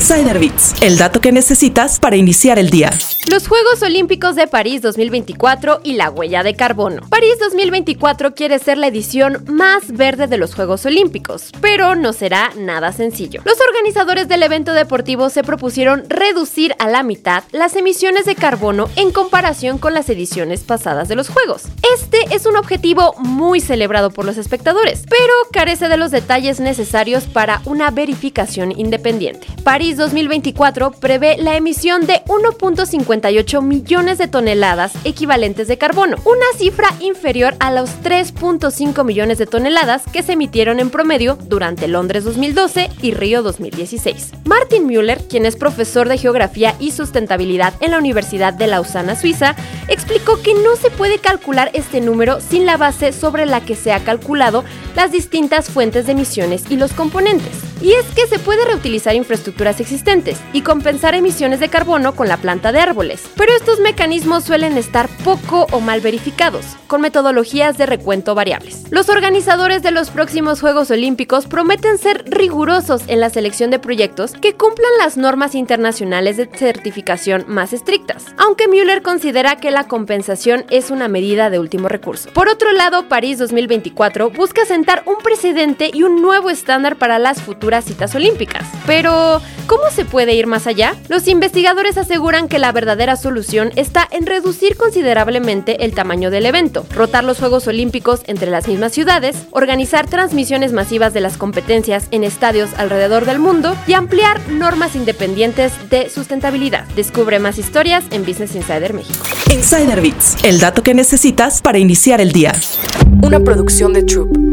Insider Bits, el dato que necesitas para iniciar el día. Los Juegos Olímpicos de París 2024 y la huella de carbono. París 2024 quiere ser la edición más verde de los Juegos Olímpicos, pero no será nada sencillo. Los organizadores del evento deportivo se propusieron reducir a la mitad las emisiones de carbono en comparación con las ediciones pasadas de los Juegos. Este es un objetivo muy celebrado por los espectadores, pero carece de los detalles necesarios para una verificación independiente. París 2024 prevé la emisión de 1.58 millones de toneladas equivalentes de carbono, una cifra inferior a los 3.5 millones de toneladas que se emitieron en promedio durante Londres 2012 y Río 2016. Martin Müller, quien es profesor de Geografía y Sustentabilidad en la Universidad de Lausana, Suiza, explicó que no se puede calcular este número sin la base sobre la que se ha calculado las distintas fuentes de emisiones y los componentes. Y es que se puede reutilizar infraestructuras existentes y compensar emisiones de carbono con la planta de árboles. Pero estos mecanismos suelen estar poco o mal verificados, con metodologías de recuento variables. Los organizadores de los próximos Juegos Olímpicos prometen ser rigurosos en la selección de proyectos que cumplan las normas internacionales de certificación más estrictas, aunque Müller considera que la compensación es una medida de último recurso. Por otro lado, París 2024 busca sentar un precedente y un nuevo estándar para las futuras citas olímpicas. Pero, ¿cómo se puede ir más allá? Los investigadores aseguran que la verdadera solución está en reducir considerablemente el tamaño del evento, rotar los Juegos Olímpicos entre las mismas ciudades, organizar transmisiones masivas de las competencias en estadios alrededor del mundo y ampliar normas independientes de sustentabilidad. Descubre más historias en Business Insider México. Insider Bits, el dato que necesitas para iniciar el día. Una producción de Troop.